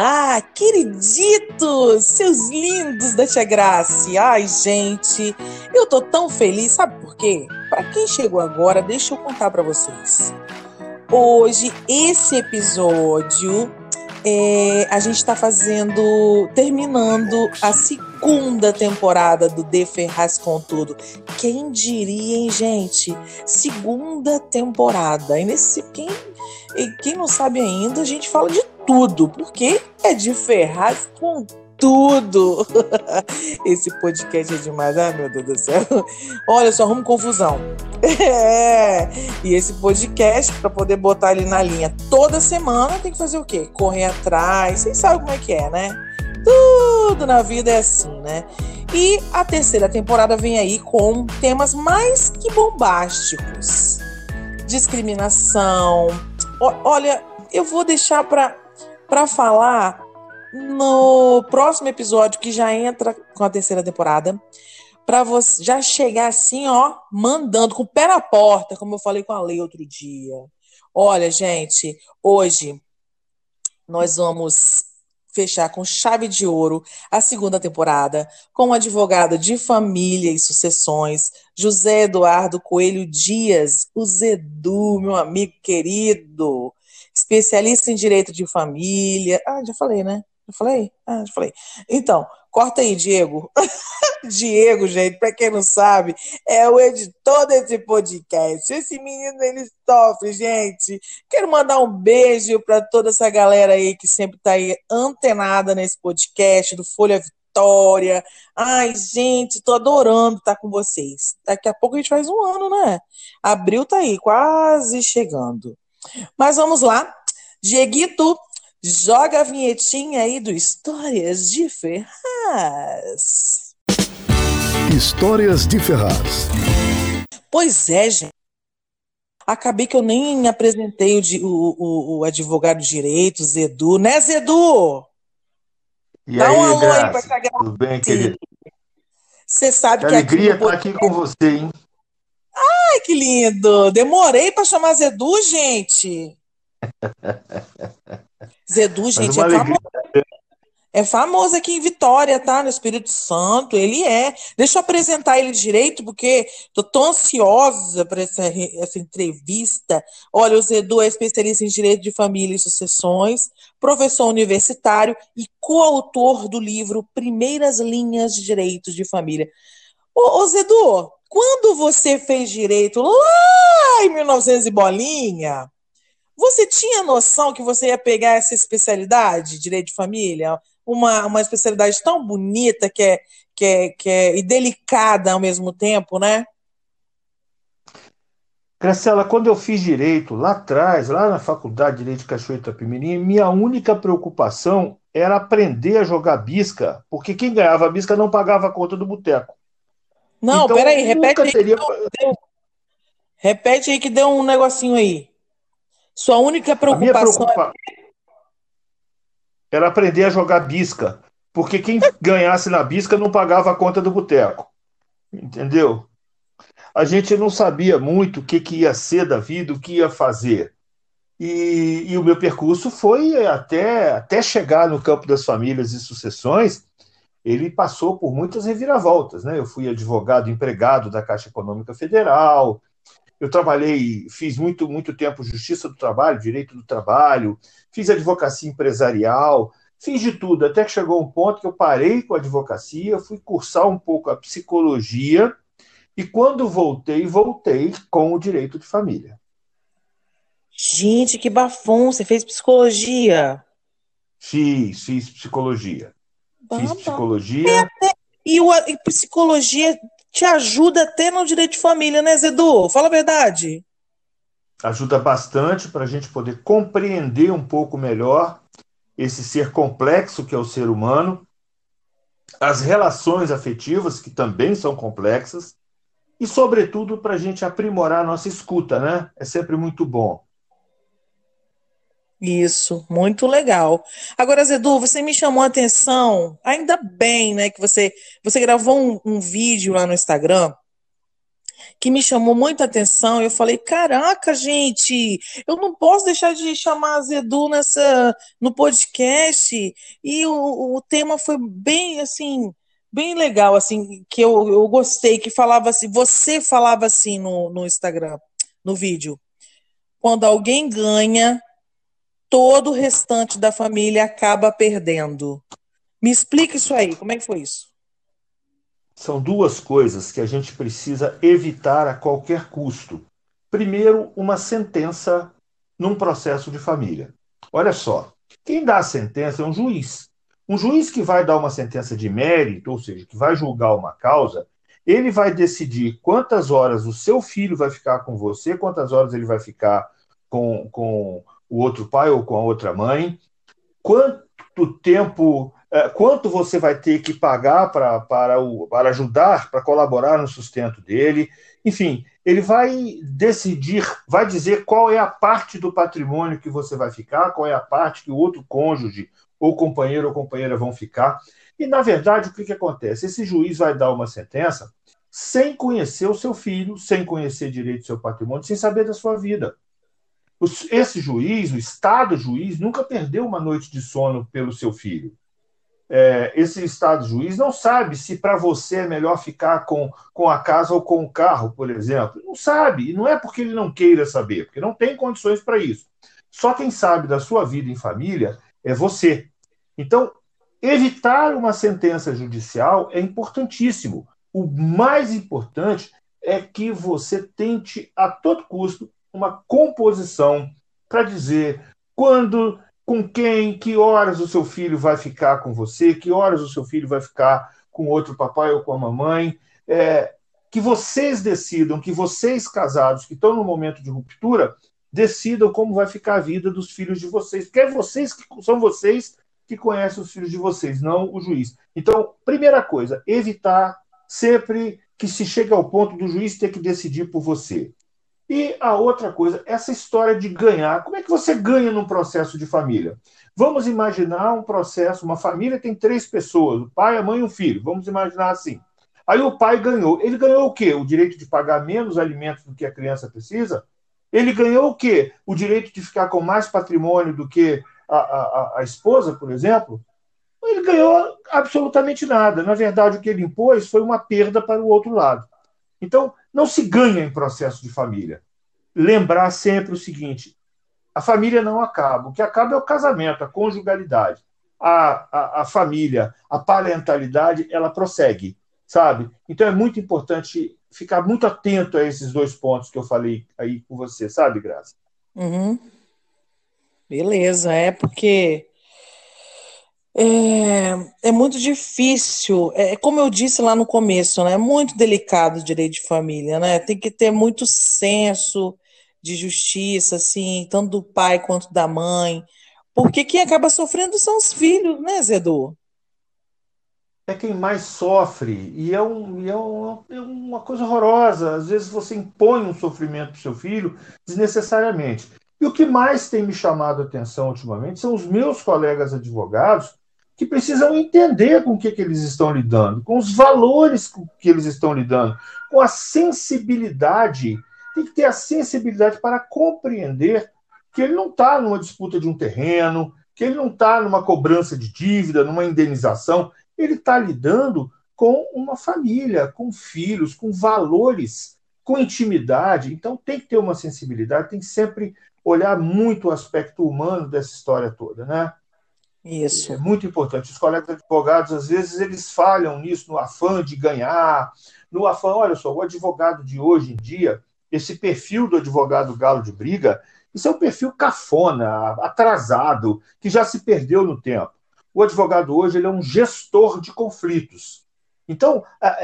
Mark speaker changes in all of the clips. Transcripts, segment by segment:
Speaker 1: Olá, queriditos, seus lindos da Tia Grace. Ai, gente, eu tô tão feliz, sabe por quê? Para quem chegou agora, deixa eu contar para vocês. Hoje, esse episódio, é, a gente está fazendo, terminando a segunda temporada do De Ferraz com Tudo. Quem diria, hein, gente? Segunda temporada. E nesse, quem, quem não sabe ainda, a gente fala de tudo, porque é de Ferraz com tudo. Esse podcast é demais, ai meu Deus do céu. Olha, só arrumo confusão. É. E esse podcast, para poder botar ele na linha toda semana, tem que fazer o quê? Correr atrás. Vocês sabem como é que é, né? Tudo na vida é assim, né? E a terceira temporada vem aí com temas mais que bombásticos. Discriminação. O, olha, eu vou deixar para para falar no próximo episódio que já entra com a terceira temporada, para você já chegar assim, ó, mandando com o pé na porta, como eu falei com a Lei outro dia. Olha, gente, hoje nós vamos fechar com chave de ouro a segunda temporada com o advogado de família e sucessões, José Eduardo Coelho Dias, o Zedu, meu amigo querido, especialista em direito de família. Ah, já falei, né? Já falei? Ah, já falei. Então, corta aí, Diego. Diego, gente, para quem não sabe, é o editor desse podcast. Esse menino, ele sofre, gente. Quero mandar um beijo para toda essa galera aí que sempre está aí antenada nesse podcast do Folha Vitória. Ai, gente, tô adorando estar com vocês. Daqui a pouco a gente faz um ano, né? Abril tá aí, quase chegando. Mas vamos lá. Dieguito, joga a vinhetinha aí do Histórias de Ferraz.
Speaker 2: Histórias de Ferraz.
Speaker 1: Pois é, gente. Acabei que eu nem apresentei o, o, o advogado de direito, Zedu, né, Zedu?
Speaker 3: E Dá aí, um alô aí pra essa Tudo bem, querido?
Speaker 1: Você sabe
Speaker 3: que,
Speaker 1: que
Speaker 3: alegria estar aqui com você, hein?
Speaker 1: Ai, que lindo! Demorei para chamar Zedu, gente. Zedu, gente, é famoso. É famoso aqui em Vitória, tá? No Espírito Santo, ele é. Deixa eu apresentar ele direito, porque tô tão ansiosa para essa, essa entrevista. Olha, o Zedu é especialista em direito de família e sucessões, professor universitário e coautor do livro Primeiras Linhas de Direitos de Família. Ô, ô Zedu, quando você fez direito lá em 1900 e bolinha, você tinha noção que você ia pegar essa especialidade, direito de família, uma, uma especialidade tão bonita que é, que é, que é e delicada ao mesmo tempo, né?
Speaker 3: Graciela, quando eu fiz direito lá atrás, lá na faculdade de Direito de Cachoeira Itapemirim, minha única preocupação era aprender a jogar bisca, porque quem ganhava bisca não pagava a conta do boteco.
Speaker 1: Não, então, peraí, repete aí. Teria... Deu... Repete aí que deu um negocinho aí. Sua única preocupação preocupa...
Speaker 3: é... era aprender a jogar bisca, porque quem ganhasse na bisca não pagava a conta do boteco. Entendeu? A gente não sabia muito o que, que ia ser da vida, o que ia fazer. E, e, o meu percurso foi até, até chegar no campo das famílias e sucessões, ele passou por muitas reviravoltas. Né? Eu fui advogado empregado da Caixa Econômica Federal, eu trabalhei, fiz muito, muito tempo justiça do trabalho, direito do trabalho, fiz advocacia empresarial, fiz de tudo, até que chegou um ponto que eu parei com a advocacia, fui cursar um pouco a psicologia, e quando voltei, voltei com o direito de família.
Speaker 1: Gente, que bafão! Você fez psicologia?
Speaker 3: Fiz, fiz psicologia. Fiz psicologia.
Speaker 1: Até, e, o, e psicologia te ajuda até no direito de família, né, Zedu? Fala a verdade.
Speaker 3: Ajuda bastante para a gente poder compreender um pouco melhor esse ser complexo que é o ser humano, as relações afetivas, que também são complexas, e, sobretudo, para a gente aprimorar a nossa escuta, né? É sempre muito bom.
Speaker 1: Isso, muito legal. Agora, Zedu, você me chamou a atenção, ainda bem, né, que você, você gravou um, um vídeo lá no Instagram que me chamou muita atenção. Eu falei, caraca, gente, eu não posso deixar de chamar a Zedu nessa, no podcast. E o, o tema foi bem, assim, bem legal, assim, que eu, eu gostei, que falava assim, você falava assim no, no Instagram, no vídeo. Quando alguém ganha, todo o restante da família acaba perdendo. Me explica isso aí, como é que foi isso?
Speaker 3: São duas coisas que a gente precisa evitar a qualquer custo. Primeiro, uma sentença num processo de família. Olha só, quem dá a sentença é um juiz. Um juiz que vai dar uma sentença de mérito, ou seja, que vai julgar uma causa, ele vai decidir quantas horas o seu filho vai ficar com você, quantas horas ele vai ficar com, com o outro pai ou com a outra mãe, quanto tempo é, quanto você vai ter que pagar para, para, o, para ajudar, para colaborar no sustento dele. Enfim, ele vai decidir, vai dizer qual é a parte do patrimônio que você vai ficar, qual é a parte que o outro cônjuge, ou companheiro ou companheira vão ficar. E, na verdade, o que, que acontece? Esse juiz vai dar uma sentença sem conhecer o seu filho, sem conhecer direito do seu patrimônio, sem saber da sua vida. Esse juiz, o Estado juiz, nunca perdeu uma noite de sono pelo seu filho é, esse Estado juiz não sabe se para você é melhor ficar com, com a casa ou com o carro, por exemplo. Não sabe. E não é porque ele não queira saber, porque não tem condições para isso. Só quem sabe da sua vida em família é você. Então, evitar uma sentença judicial é importantíssimo. O mais importante é que você tente, a todo custo, uma composição para dizer quando com quem, que horas o seu filho vai ficar com você, que horas o seu filho vai ficar com outro papai ou com a mamãe. É, que vocês decidam, que vocês casados que estão no momento de ruptura, decidam como vai ficar a vida dos filhos de vocês. Porque é vocês que são vocês que conhecem os filhos de vocês, não o juiz. Então, primeira coisa, evitar sempre que se chegue ao ponto do juiz ter que decidir por você. E a outra coisa, essa história de ganhar. Como é que você ganha num processo de família? Vamos imaginar um processo, uma família tem três pessoas, o pai, a mãe e um filho. Vamos imaginar assim. Aí o pai ganhou. Ele ganhou o quê? O direito de pagar menos alimentos do que a criança precisa? Ele ganhou o quê? O direito de ficar com mais patrimônio do que a, a, a esposa, por exemplo? Ele ganhou absolutamente nada. Na verdade, o que ele impôs foi uma perda para o outro lado. Então, não se ganha em processo de família. Lembrar sempre o seguinte: a família não acaba. O que acaba é o casamento, a conjugalidade. A, a, a família, a parentalidade, ela prossegue, sabe? Então é muito importante ficar muito atento a esses dois pontos que eu falei aí com você, sabe, Graça?
Speaker 1: Uhum. Beleza, é porque é, é muito difícil, é como eu disse lá no começo, né? É muito delicado o direito de família, né? Tem que ter muito senso de justiça, assim, tanto do pai quanto da mãe, porque quem acaba sofrendo são os filhos, né, Zedu?
Speaker 3: É quem mais sofre, e é, um, e é, uma, é uma coisa horrorosa. Às vezes você impõe um sofrimento para seu filho desnecessariamente. E o que mais tem me chamado a atenção ultimamente são os meus colegas advogados que precisam entender com o que, que eles estão lidando, com os valores com que eles estão lidando, com a sensibilidade. Tem que ter a sensibilidade para compreender que ele não está numa disputa de um terreno, que ele não está numa cobrança de dívida, numa indenização. Ele está lidando com uma família, com filhos, com valores, com intimidade. Então tem que ter uma sensibilidade, tem que sempre olhar muito o aspecto humano dessa história toda, né?
Speaker 1: Isso.
Speaker 3: É muito importante. Os colegas advogados, às vezes, eles falham nisso, no afã de ganhar, no afã, olha só, o advogado de hoje em dia, esse perfil do advogado galo de briga, isso é um perfil cafona, atrasado, que já se perdeu no tempo. O advogado hoje ele é um gestor de conflitos. Então, a,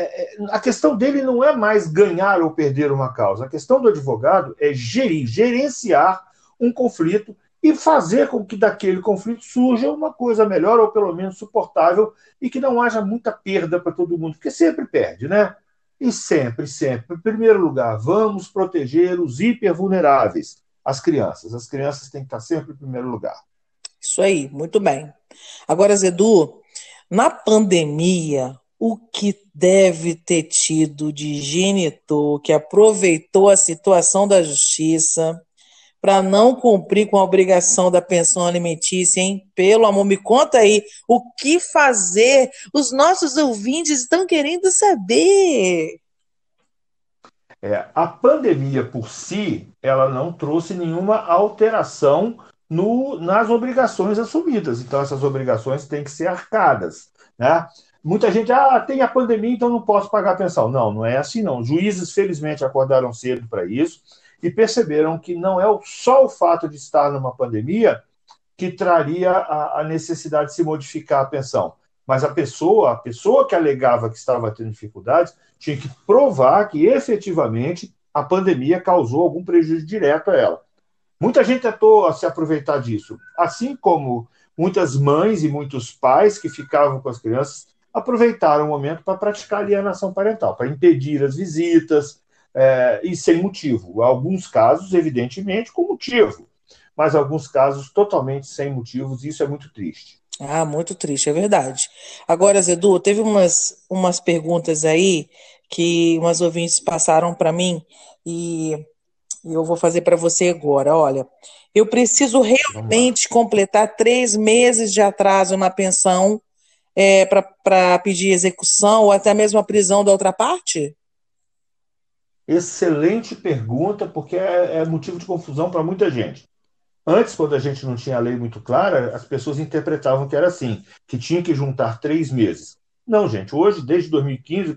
Speaker 3: a questão dele não é mais ganhar ou perder uma causa. A questão do advogado é gerir, gerenciar um conflito e fazer com que daquele conflito surja uma coisa melhor ou pelo menos suportável e que não haja muita perda para todo mundo, porque sempre perde, né? E sempre, sempre, em primeiro lugar, vamos proteger os hipervulneráveis, as crianças. As crianças têm que estar sempre em primeiro lugar.
Speaker 1: Isso aí, muito bem. Agora, Zedu, na pandemia, o que deve ter tido de genitor que aproveitou a situação da justiça para não cumprir com a obrigação da pensão alimentícia, hein? Pelo amor, me conta aí o que fazer. Os nossos ouvintes estão querendo saber.
Speaker 3: É, a pandemia por si, ela não trouxe nenhuma alteração no, nas obrigações assumidas. Então, essas obrigações têm que ser arcadas. Né? Muita gente, ah, tem a pandemia, então não posso pagar a pensão. Não, não é assim, não. Juízes, felizmente, acordaram cedo para isso e perceberam que não é só o fato de estar numa pandemia que traria a, a necessidade de se modificar a pensão, mas a pessoa, a pessoa que alegava que estava tendo dificuldades, tinha que provar que efetivamente a pandemia causou algum prejuízo direto a ela. Muita gente tentou se aproveitar disso, assim como muitas mães e muitos pais que ficavam com as crianças aproveitaram o momento para praticar alienação parental, para impedir as visitas, é, e sem motivo. Alguns casos, evidentemente, com motivo, mas alguns casos totalmente sem motivos, e isso é muito triste.
Speaker 1: Ah, muito triste, é verdade. Agora, Zedu, teve umas, umas perguntas aí que umas ouvintes passaram para mim e eu vou fazer para você agora. Olha, eu preciso realmente completar três meses de atraso na pensão é, para pedir execução ou até mesmo a prisão da outra parte?
Speaker 3: Excelente pergunta, porque é, é motivo de confusão para muita gente. Antes, quando a gente não tinha a lei muito clara, as pessoas interpretavam que era assim, que tinha que juntar três meses. Não, gente, hoje, desde 2015,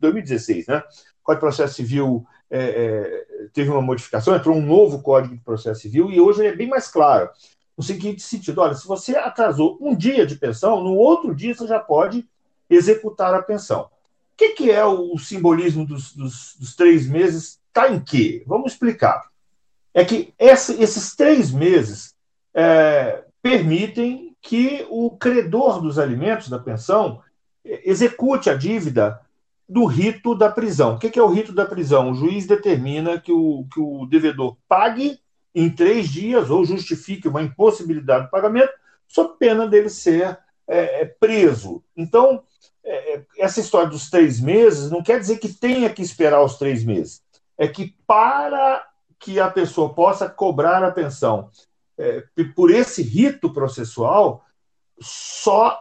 Speaker 3: 2016, né? O Código de Processo Civil é, é, teve uma modificação, entrou um novo Código de Processo Civil e hoje ele é bem mais claro. No seguinte sentido, olha, se você atrasou um dia de pensão, no outro dia você já pode executar a pensão que, que é o simbolismo dos, dos, dos três meses? Está em quê? Vamos explicar. É que essa, esses três meses é, permitem que o credor dos alimentos da pensão execute a dívida do rito da prisão. O que é o rito da prisão? O juiz determina que o, que o devedor pague em três dias ou justifique uma impossibilidade de pagamento, sob pena dele ser é, é preso. Então, é, é, essa história dos três meses não quer dizer que tenha que esperar os três meses. É que para que a pessoa possa cobrar a pensão por esse rito processual, só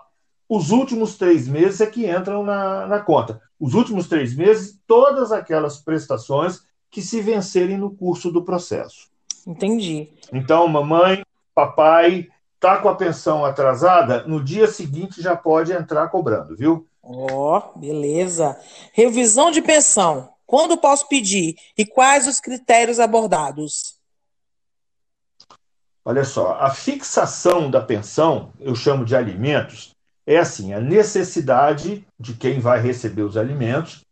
Speaker 3: os últimos três meses é que entram na, na conta. Os últimos três meses, todas aquelas prestações que se vencerem no curso do processo.
Speaker 1: Entendi.
Speaker 3: Então, mamãe, papai, tá com a pensão atrasada, no dia seguinte já pode entrar cobrando, viu?
Speaker 1: Ó, oh, beleza. Revisão de pensão. Quando posso pedir e quais os critérios abordados?
Speaker 3: Olha só, a fixação da pensão, eu chamo de alimentos, é assim: a necessidade de quem vai receber os alimentos,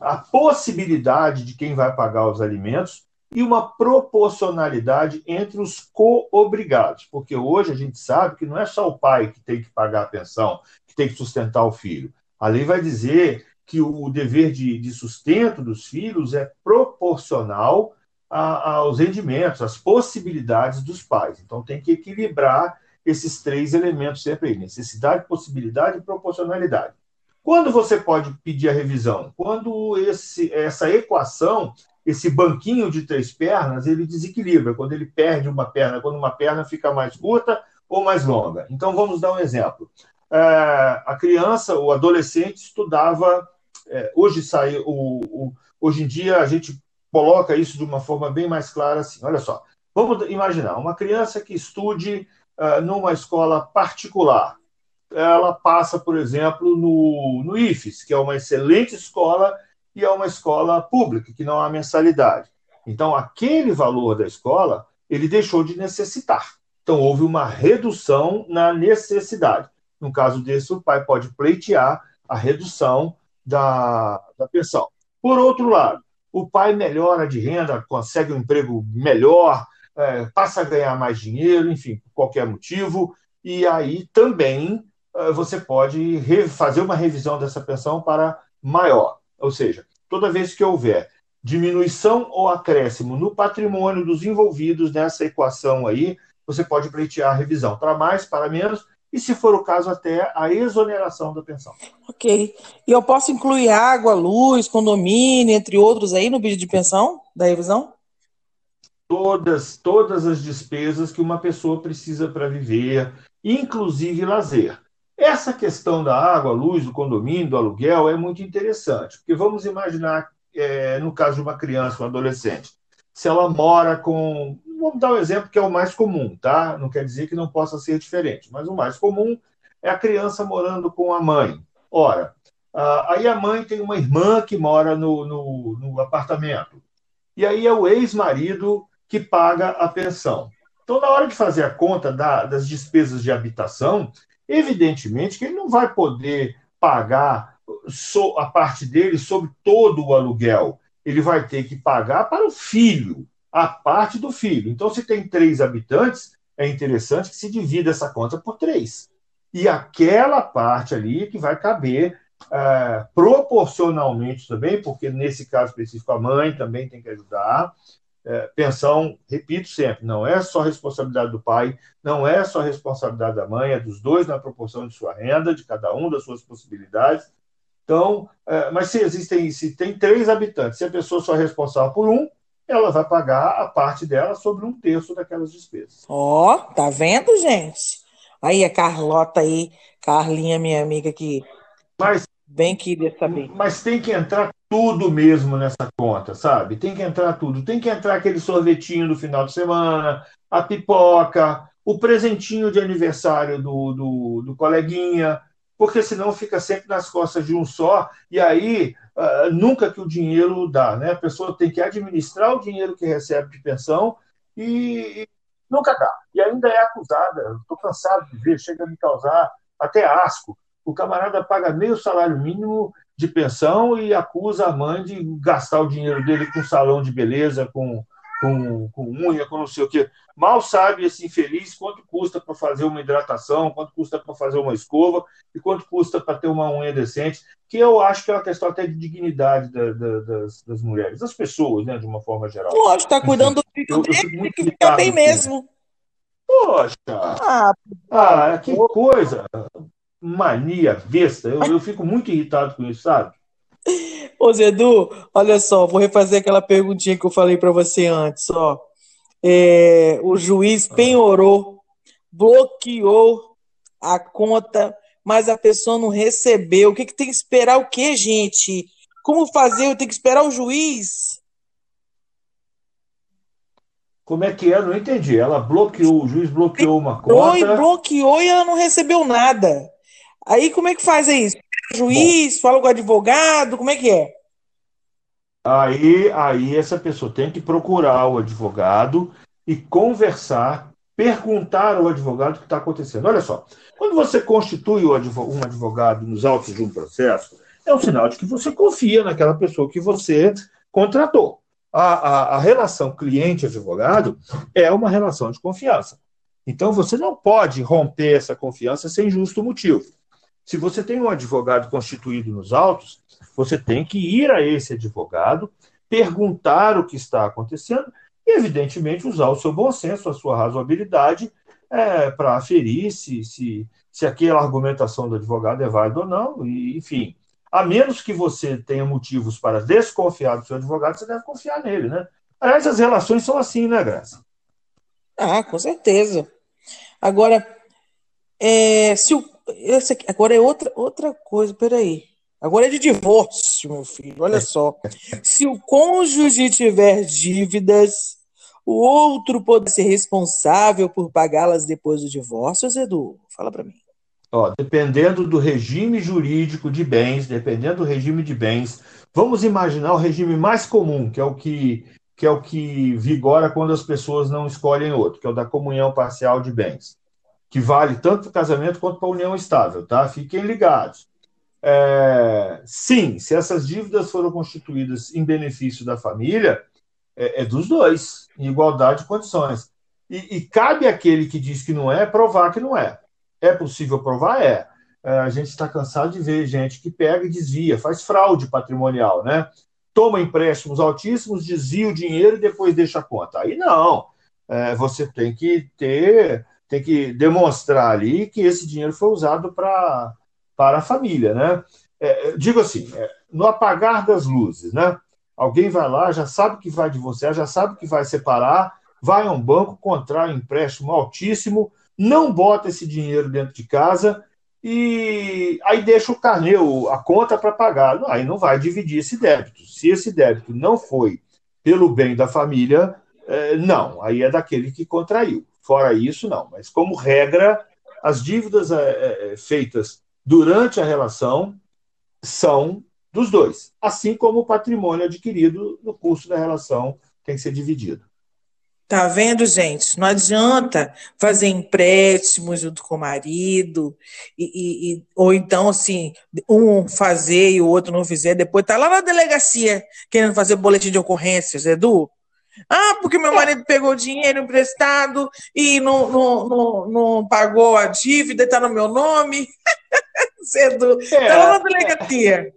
Speaker 3: a possibilidade de quem vai pagar os alimentos e uma proporcionalidade entre os co-obrigados, porque hoje a gente sabe que não é só o pai que tem que pagar a pensão, que tem que sustentar o filho. A lei vai dizer que o dever de, de sustento dos filhos é proporcional a, aos rendimentos, às possibilidades dos pais. Então tem que equilibrar esses três elementos sempre aí: necessidade, possibilidade e proporcionalidade. Quando você pode pedir a revisão? Quando esse, essa equação, esse banquinho de três pernas, ele desequilibra, quando ele perde uma perna, quando uma perna fica mais curta ou mais longa. Então vamos dar um exemplo é, a criança, o adolescente estudava. É, hoje sai o, hoje em dia a gente coloca isso de uma forma bem mais clara assim. Olha só, vamos imaginar uma criança que estude uh, numa escola particular. Ela passa, por exemplo, no, no IFES, que é uma excelente escola e é uma escola pública, que não há mensalidade. Então, aquele valor da escola, ele deixou de necessitar. Então, houve uma redução na necessidade. No caso desse, o pai pode pleitear a redução da, da pensão. Por outro lado, o pai melhora de renda, consegue um emprego melhor, é, passa a ganhar mais dinheiro, enfim, por qualquer motivo, e aí também é, você pode fazer uma revisão dessa pensão para maior. Ou seja, toda vez que houver diminuição ou acréscimo no patrimônio dos envolvidos nessa equação aí, você pode pleitear a revisão para mais, para menos, e, se for o caso, até a exoneração da pensão.
Speaker 1: Ok. E eu posso incluir água, luz, condomínio, entre outros aí no pedido de pensão da revisão?
Speaker 3: Todas, todas as despesas que uma pessoa precisa para viver, inclusive lazer. Essa questão da água, luz, do condomínio, do aluguel é muito interessante, porque vamos imaginar, é, no caso de uma criança, um adolescente, se ela mora com vamos dar um exemplo que é o mais comum, tá? Não quer dizer que não possa ser diferente, mas o mais comum é a criança morando com a mãe. Ora, aí a mãe tem uma irmã que mora no, no, no apartamento. E aí é o ex-marido que paga a pensão. Então, na hora de fazer a conta da, das despesas de habitação, evidentemente que ele não vai poder pagar a parte dele sobre todo o aluguel. Ele vai ter que pagar para o filho a parte do filho. Então, se tem três habitantes, é interessante que se divida essa conta por três. E aquela parte ali que vai caber é, proporcionalmente também, porque nesse caso específico a mãe também tem que ajudar. É, pensão, repito sempre, não é só responsabilidade do pai, não é só responsabilidade da mãe, é dos dois na proporção de sua renda, de cada um das suas possibilidades. Então, é, mas se existem, se tem três habitantes, se a pessoa só é responsável por um, ela vai pagar a parte dela sobre um terço daquelas despesas.
Speaker 1: Ó, oh, tá vendo, gente? Aí a Carlota aí, Carlinha, minha amiga que
Speaker 3: mas,
Speaker 1: bem queria saber.
Speaker 3: Mas tem que entrar tudo mesmo nessa conta, sabe? Tem que entrar tudo. Tem que entrar aquele sorvetinho do final de semana, a pipoca, o presentinho de aniversário do, do, do coleguinha, porque senão fica sempre nas costas de um só, e aí uh, nunca que o dinheiro dá, né? A pessoa tem que administrar o dinheiro que recebe de pensão e, e nunca dá. E ainda é acusada, estou cansado de ver, chega a me causar até asco. O camarada paga meio salário mínimo de pensão e acusa a mãe de gastar o dinheiro dele com salão de beleza, com com, com unha, com não sei o quê. Mal sabe esse infeliz quanto custa para fazer uma hidratação, quanto custa para fazer uma escova e quanto custa para ter uma unha decente, que eu acho que é uma questão até de dignidade da, da, das, das, mulheres, das pessoas, né, de uma forma geral.
Speaker 1: Lógico, está cuidando do filho dele, que fica bem mesmo.
Speaker 3: Poxa! Ah, ah, que coisa! Mania besta. Eu, eu fico muito irritado com isso, sabe?
Speaker 1: Ô, Zedu, olha só, vou refazer aquela perguntinha que eu falei para você antes, ó. É, o juiz penhorou, bloqueou a conta, mas a pessoa não recebeu. O que, que tem que esperar o quê, gente? Como fazer? Eu tenho que esperar o juiz?
Speaker 3: Como é que é? Não entendi. Ela bloqueou, o juiz bloqueou uma conta.
Speaker 1: E bloqueou e ela não recebeu nada. Aí como é que faz isso? juiz, Bom, fala com o advogado, como é que é?
Speaker 3: Aí, aí essa pessoa tem que procurar o advogado e conversar, perguntar ao advogado o que está acontecendo. Olha só, quando você constitui um advogado nos autos de um processo, é um sinal de que você confia naquela pessoa que você contratou. A, a, a relação cliente-advogado é uma relação de confiança. Então você não pode romper essa confiança sem justo motivo. Se você tem um advogado constituído nos autos, você tem que ir a esse advogado, perguntar o que está acontecendo e, evidentemente, usar o seu bom senso, a sua razoabilidade é, para aferir se, se, se aquela argumentação do advogado é válida ou não, e, enfim. A menos que você tenha motivos para desconfiar do seu advogado, você deve confiar nele, né? Aliás, as relações são assim, né, Graça?
Speaker 1: Ah, com certeza. Agora, é, se o esse aqui, agora é outra, outra coisa, peraí. Agora é de divórcio, meu filho. Olha só. Se o cônjuge tiver dívidas, o outro pode ser responsável por pagá-las depois do divórcio, Edu? Fala para mim.
Speaker 3: Ó, dependendo do regime jurídico de bens, dependendo do regime de bens, vamos imaginar o regime mais comum, que é o que, que é o que vigora quando as pessoas não escolhem outro, que é o da comunhão parcial de bens que vale tanto para o casamento quanto para a união estável, tá? Fiquem ligados. É, sim, se essas dívidas foram constituídas em benefício da família, é, é dos dois, em igualdade de condições. E, e, cabe àquele que diz que não é provar que não é. É possível provar? É. é a gente está cansado de ver gente que pega e desvia, faz fraude patrimonial, né? Toma empréstimos altíssimos, desvia o dinheiro e depois deixa a conta. Aí não. É, você tem que ter, tem que demonstrar ali que esse dinheiro foi usado pra, para a família, né? É, digo assim, é, no apagar das luzes, né? Alguém vai lá, já sabe que vai divorciar, já sabe que vai separar, vai a um banco, contrai um empréstimo altíssimo, não bota esse dinheiro dentro de casa e aí deixa o carnê, a conta para pagar. Não, aí não vai dividir esse débito. Se esse débito não foi pelo bem da família, é, não, aí é daquele que contraiu. Fora isso, não. Mas, como regra, as dívidas é, é, feitas durante a relação são dos dois, assim como o patrimônio adquirido no curso da relação tem que ser dividido.
Speaker 1: Tá vendo, gente? Não adianta fazer empréstimos junto com o marido, e, e, ou então, assim, um fazer e o outro não fizer, depois tá lá na delegacia querendo fazer boletim de ocorrências, Edu. Ah, porque meu marido pegou dinheiro emprestado e não, não, não, não pagou a dívida, está no meu nome. Edu, tá é, tá na delegacia.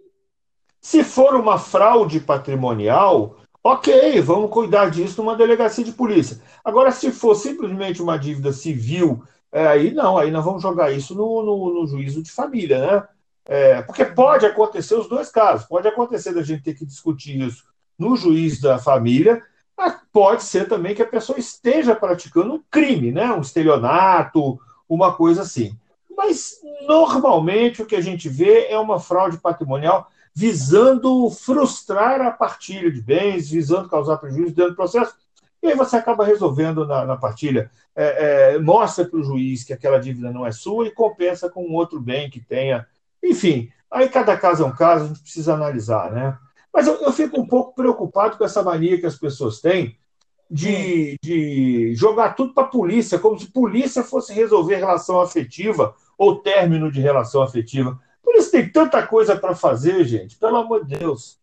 Speaker 3: Se for uma fraude patrimonial, ok, vamos cuidar disso numa delegacia de polícia. Agora, se for simplesmente uma dívida civil, é, aí não, aí nós vamos jogar isso no, no, no juízo de família, né? É, porque pode acontecer os dois casos. Pode acontecer da gente ter que discutir isso no juiz da família, pode ser também que a pessoa esteja praticando um crime, né? um estelionato, uma coisa assim. Mas, normalmente, o que a gente vê é uma fraude patrimonial visando frustrar a partilha de bens, visando causar prejuízo dentro do processo. E aí você acaba resolvendo na, na partilha. É, é, mostra para o juiz que aquela dívida não é sua e compensa com outro bem que tenha. Enfim, aí cada caso é um caso, a gente precisa analisar, né? Mas eu, eu fico um pouco preocupado com essa mania que as pessoas têm de, de jogar tudo para a polícia, como se polícia fosse resolver relação afetiva ou término de relação afetiva. Por isso tem tanta coisa para fazer, gente. Pelo amor de Deus.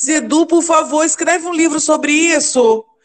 Speaker 1: Zedu, por favor, escreve um livro sobre isso.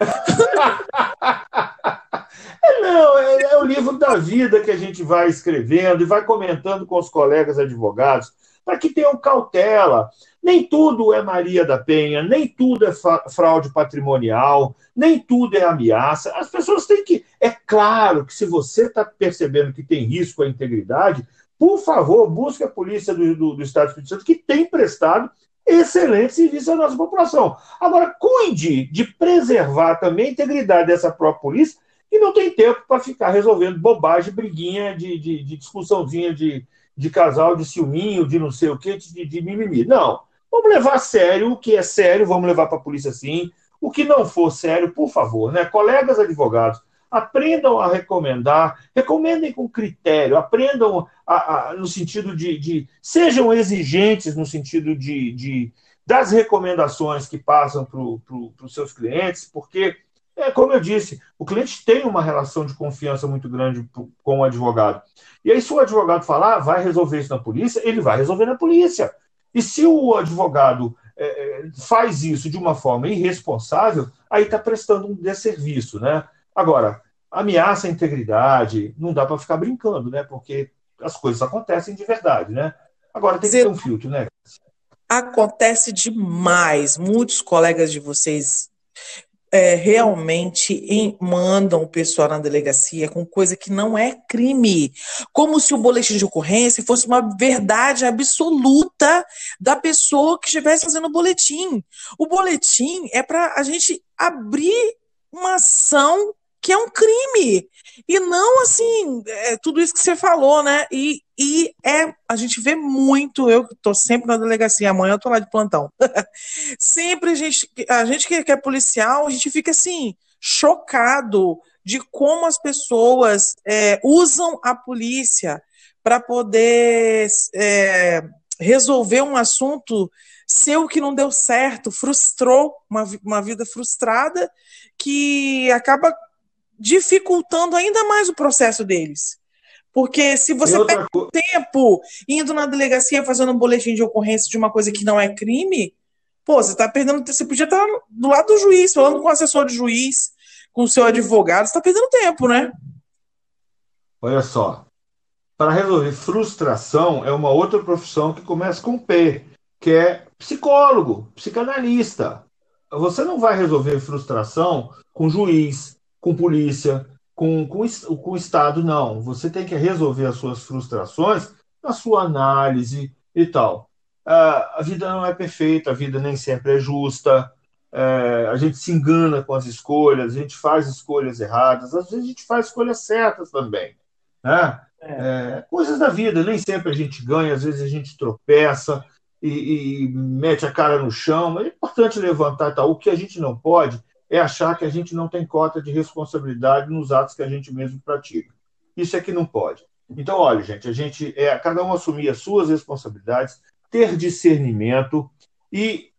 Speaker 3: é, não, é, é o livro da vida que a gente vai escrevendo e vai comentando com os colegas advogados para que tenham cautela. Nem tudo é Maria da Penha, nem tudo é fraude patrimonial, nem tudo é ameaça. As pessoas têm que. É claro que se você está percebendo que tem risco à integridade, por favor, busque a polícia do, do, do Estado do Espírito Santo, que tem prestado excelente serviço à nossa população. Agora, cuide de preservar também a integridade dessa própria polícia, que não tem tempo para ficar resolvendo bobagem, briguinha, de, de, de, discussãozinha de, de casal, de ciúminho, de não sei o quê, de, de mimimi. Não. Vamos levar a sério o que é sério, vamos levar para a polícia sim. O que não for sério, por favor, né? Colegas advogados, aprendam a recomendar, recomendem com critério, aprendam a, a, no sentido de, de, Sejam exigentes no sentido de, de das recomendações que passam para os seus clientes, porque, é, como eu disse, o cliente tem uma relação de confiança muito grande com o advogado. E aí, se o advogado falar, ah, vai resolver isso na polícia, ele vai resolver na polícia. E se o advogado é, é faz isso de uma forma irresponsável, aí está prestando um desserviço, né? Agora, ameaça a integridade, não dá para ficar brincando, né? Porque as coisas acontecem de verdade, né? Agora tem que ter um filtro, né?
Speaker 1: Acontece demais. Muitos colegas de vocês é, realmente em, mandam o pessoal na delegacia com coisa que não é crime. Como se o boletim de ocorrência fosse uma verdade absoluta da pessoa que estivesse fazendo o boletim. O boletim é para a gente abrir uma ação que é um crime. E não assim, é, tudo isso que você falou, né? E, e é, a gente vê muito, eu estou sempre na delegacia, amanhã eu tô lá de plantão. sempre a gente, a gente que, que é policial, a gente fica assim, chocado de como as pessoas é, usam a polícia para poder é, resolver um assunto seu que não deu certo, frustrou uma, uma vida frustrada que acaba dificultando ainda mais o processo deles. Porque se você perde tempo indo na delegacia fazendo um boletim de ocorrência de uma coisa que não é crime, Pô, você tá perdendo. Você podia estar do lado do juiz, falando com o assessor de juiz, com o seu advogado, você tá perdendo tempo, né?
Speaker 3: Olha só. Para resolver frustração é uma outra profissão que começa com P, que é psicólogo, psicanalista. Você não vai resolver frustração com juiz, com polícia, com, com, com o Estado, não. Você tem que resolver as suas frustrações na sua análise e tal. a vida não é perfeita, a vida nem sempre é justa, é, a gente se engana com as escolhas, a gente faz escolhas erradas, às vezes a gente faz escolhas certas também. Né? É. É, coisas da vida, nem sempre a gente ganha, às vezes a gente tropeça e, e mete a cara no chão, mas é importante levantar tal. O que a gente não pode é achar que a gente não tem cota de responsabilidade nos atos que a gente mesmo pratica. Isso é que não pode. Então, olha, gente, a gente é cada um assumir as suas responsabilidades, ter discernimento e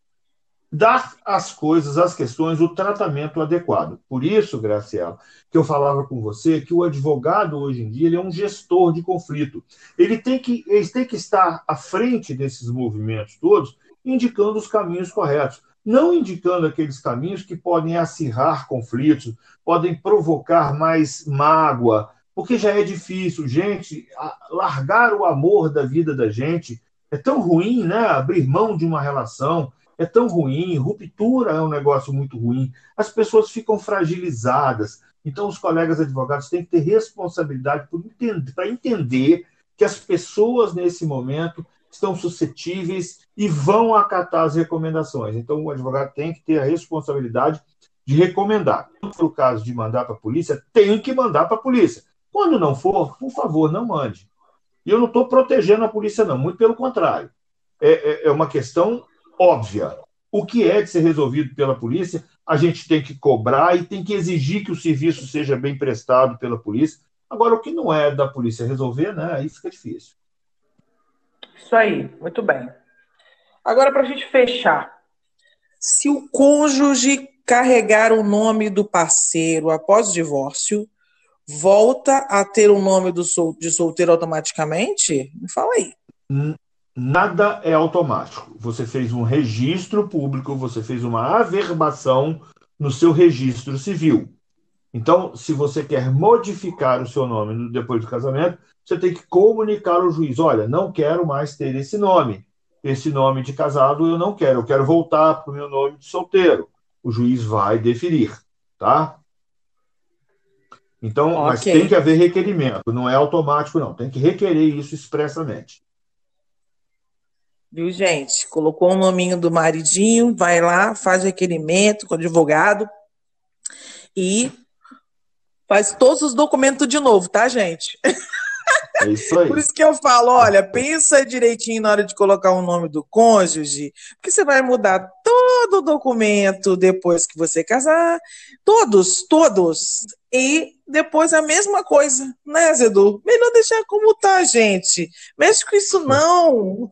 Speaker 3: dar às coisas, às questões, o tratamento adequado. Por isso, Graciela, que eu falava com você que o advogado hoje em dia ele é um gestor de conflito. Ele tem que, ele tem que estar à frente desses movimentos todos, indicando os caminhos corretos não indicando aqueles caminhos que podem acirrar conflitos, podem provocar mais mágoa, porque já é difícil, gente, largar o amor da vida da gente é tão ruim, né? Abrir mão de uma relação é tão ruim, ruptura é um negócio muito ruim, as pessoas ficam fragilizadas. Então, os colegas advogados têm que ter responsabilidade para entender que as pessoas, nesse momento, estão suscetíveis e vão acatar as recomendações. Então, o advogado tem que ter a responsabilidade de recomendar. Se for o caso de mandar para a polícia, tem que mandar para a polícia. Quando não for, por favor, não mande. E eu não estou protegendo a polícia, não, muito pelo contrário. É, é, é uma questão óbvia. O que é de ser resolvido pela polícia, a gente tem que cobrar e tem que exigir que o serviço seja bem prestado pela polícia. Agora, o que não é da polícia resolver, né, aí fica difícil.
Speaker 1: Isso aí, muito bem. Agora, para a gente fechar, se o cônjuge carregar o nome do parceiro após o divórcio, volta a ter o nome do sol, de solteiro automaticamente? Me fala aí.
Speaker 3: Nada é automático. Você fez um registro público, você fez uma averbação no seu registro civil. Então, se você quer modificar o seu nome depois do casamento, você tem que comunicar ao juiz: olha, não quero mais ter esse nome. Esse nome de casado eu não quero, eu quero voltar para o meu nome de solteiro. O juiz vai deferir, tá? Então, okay. mas tem que haver requerimento, não é automático, não. Tem que requerer isso expressamente.
Speaker 1: Viu, gente? Colocou o nominho do maridinho, vai lá, faz requerimento com o advogado e faz todos os documentos de novo, tá, gente?
Speaker 3: É isso aí.
Speaker 1: Por isso que eu falo, olha, pensa direitinho na hora de colocar o nome do cônjuge, porque você vai mudar todo o documento depois que você casar, todos, todos. E depois a mesma coisa, né, Zedu? Melhor deixar como tá, gente. Mexe com isso não.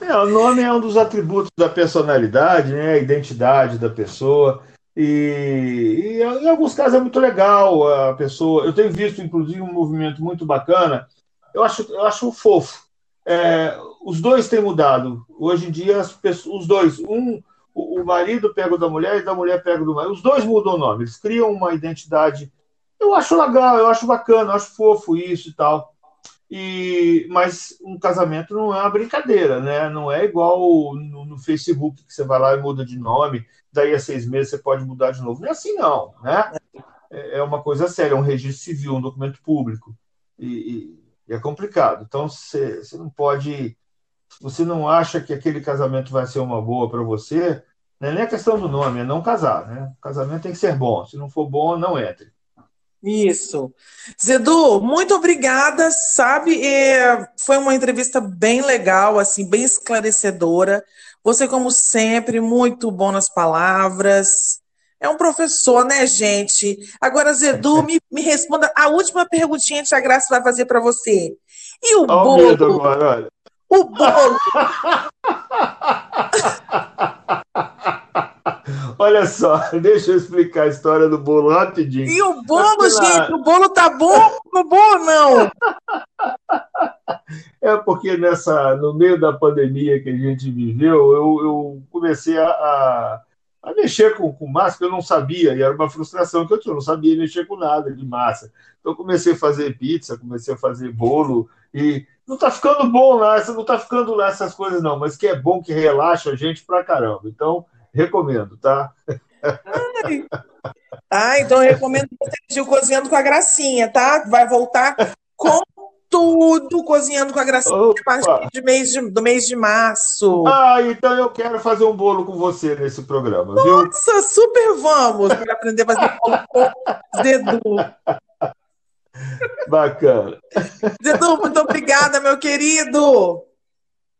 Speaker 3: É, o nome é um dos atributos da personalidade, né? A identidade da pessoa. E, e, em alguns casos é muito legal a pessoa. Eu tenho visto, inclusive, um movimento muito bacana. Eu acho, eu acho fofo. É, os dois têm mudado. Hoje em dia, as pessoas, os dois, um, o, marido pega o da mulher e da mulher pega o do marido. Os dois mudam o nome. Eles criam uma identidade. Eu acho legal, eu acho bacana, eu acho fofo isso e tal. E, mas um casamento não é uma brincadeira, né? Não é igual no, Facebook que você vai lá e muda de nome, daí a seis meses você pode mudar de novo. Não é assim, não, né? É, é uma coisa séria, é um registro civil, um documento público. E, e é complicado. Então você, você não pode. Você não acha que aquele casamento vai ser uma boa para você, não é nem a questão do nome, é não casar, né? O casamento tem que ser bom. Se não for bom, não entre.
Speaker 1: Isso. Zedu, muito obrigada, sabe? É, foi uma entrevista bem legal, assim, bem esclarecedora. Você, como sempre, muito bom nas palavras. É um professor, né, gente? Agora, Zedu, me, me responda a última perguntinha que a Graça vai fazer para você. E o bolo? Agora, olha. O bolo.
Speaker 3: Olha só, deixa eu explicar a história do bolo rapidinho.
Speaker 1: E o bolo, gente, o bolo tá bom? Não bom ou não?
Speaker 3: É porque nessa, no meio da pandemia que a gente viveu, eu, eu comecei a, a, a mexer com, com massa que eu não sabia, e era uma frustração que eu tinha, eu não sabia mexer com nada de massa. Então comecei a fazer pizza, comecei a fazer bolo, e não está ficando bom lá, não está ficando lá essas coisas não, mas que é bom, que relaxa a gente pra caramba. Então, recomendo, tá?
Speaker 1: Ai. Ah, então eu recomendo você o Cozinhando com a Gracinha, tá? Vai voltar com tudo cozinhando com a gracinha a partir de mês de, do mês de março.
Speaker 3: Ah, então eu quero fazer um bolo com você nesse programa,
Speaker 1: Nossa, viu? Nossa, super vamos para aprender a fazer bolo com Zedu.
Speaker 3: Bacana.
Speaker 1: Zedu, muito obrigada, meu querido.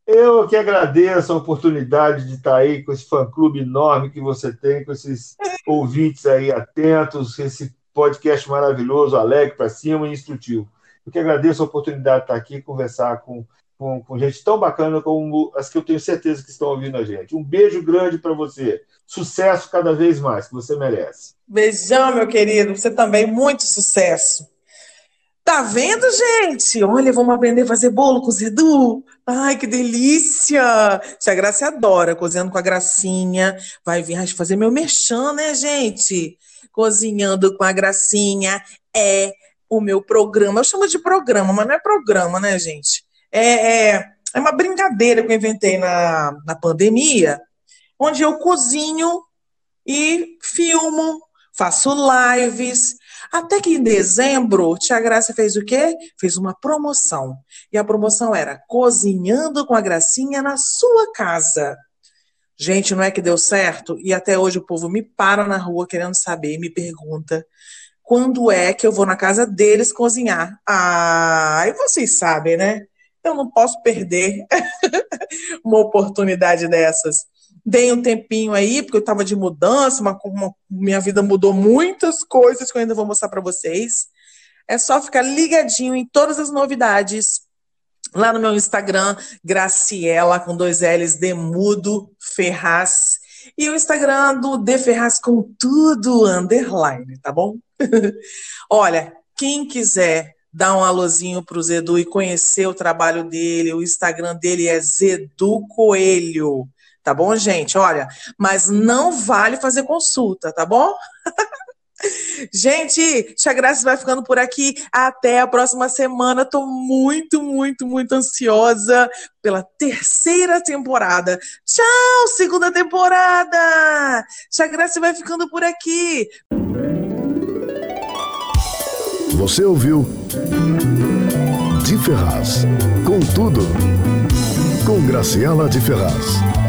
Speaker 3: Eu que agradeço a oportunidade de estar aí com esse fã-clube enorme que você tem, com esses ouvintes aí atentos, esse podcast maravilhoso, alegre para cima e instrutivo. Eu que agradeço a oportunidade de estar aqui e conversar com, com, com, gente tão bacana como as que eu tenho certeza que estão ouvindo a gente. Um beijo grande para você. Sucesso cada vez mais, que você merece.
Speaker 1: Beijão, meu querido. Você também, muito sucesso. Tá vendo, gente? Olha, vamos aprender a fazer bolo com o Zedu. Ai, que delícia! Tia Graça adora, cozinhando com a Gracinha. Vai vir fazer meu merchan, né, gente? Cozinhando com a Gracinha é o meu programa. Eu chamo de programa, mas não é programa, né, gente? É, é, é uma brincadeira que eu inventei na, na pandemia, onde eu cozinho e filmo, faço lives até que em dezembro, Tia Graça fez o quê? Fez uma promoção. E a promoção era Cozinhando com a Gracinha na sua casa. Gente, não é que deu certo? E até hoje o povo me para na rua querendo saber, me pergunta quando é que eu vou na casa deles cozinhar. Ah, e vocês sabem, né? Eu não posso perder uma oportunidade dessas. Dei um tempinho aí, porque eu estava de mudança, uma, uma, minha vida mudou muitas coisas que eu ainda vou mostrar para vocês. É só ficar ligadinho em todas as novidades lá no meu Instagram, Graciela, com dois L's, Demudo Ferraz. E o Instagram do De Ferraz com tudo, underline, tá bom? Olha, quem quiser dar um alôzinho pro Zedu e conhecer o trabalho dele, o Instagram dele é Zedu Coelho. Tá bom, gente? Olha, mas não vale fazer consulta, tá bom? Gente, Tia Graça vai ficando por aqui. Até a próxima semana. Tô muito, muito, muito ansiosa pela terceira temporada. Tchau, segunda temporada! Tia Graça vai ficando por aqui.
Speaker 2: Você ouviu De Ferraz. Com tudo. Com Graciela de Ferraz.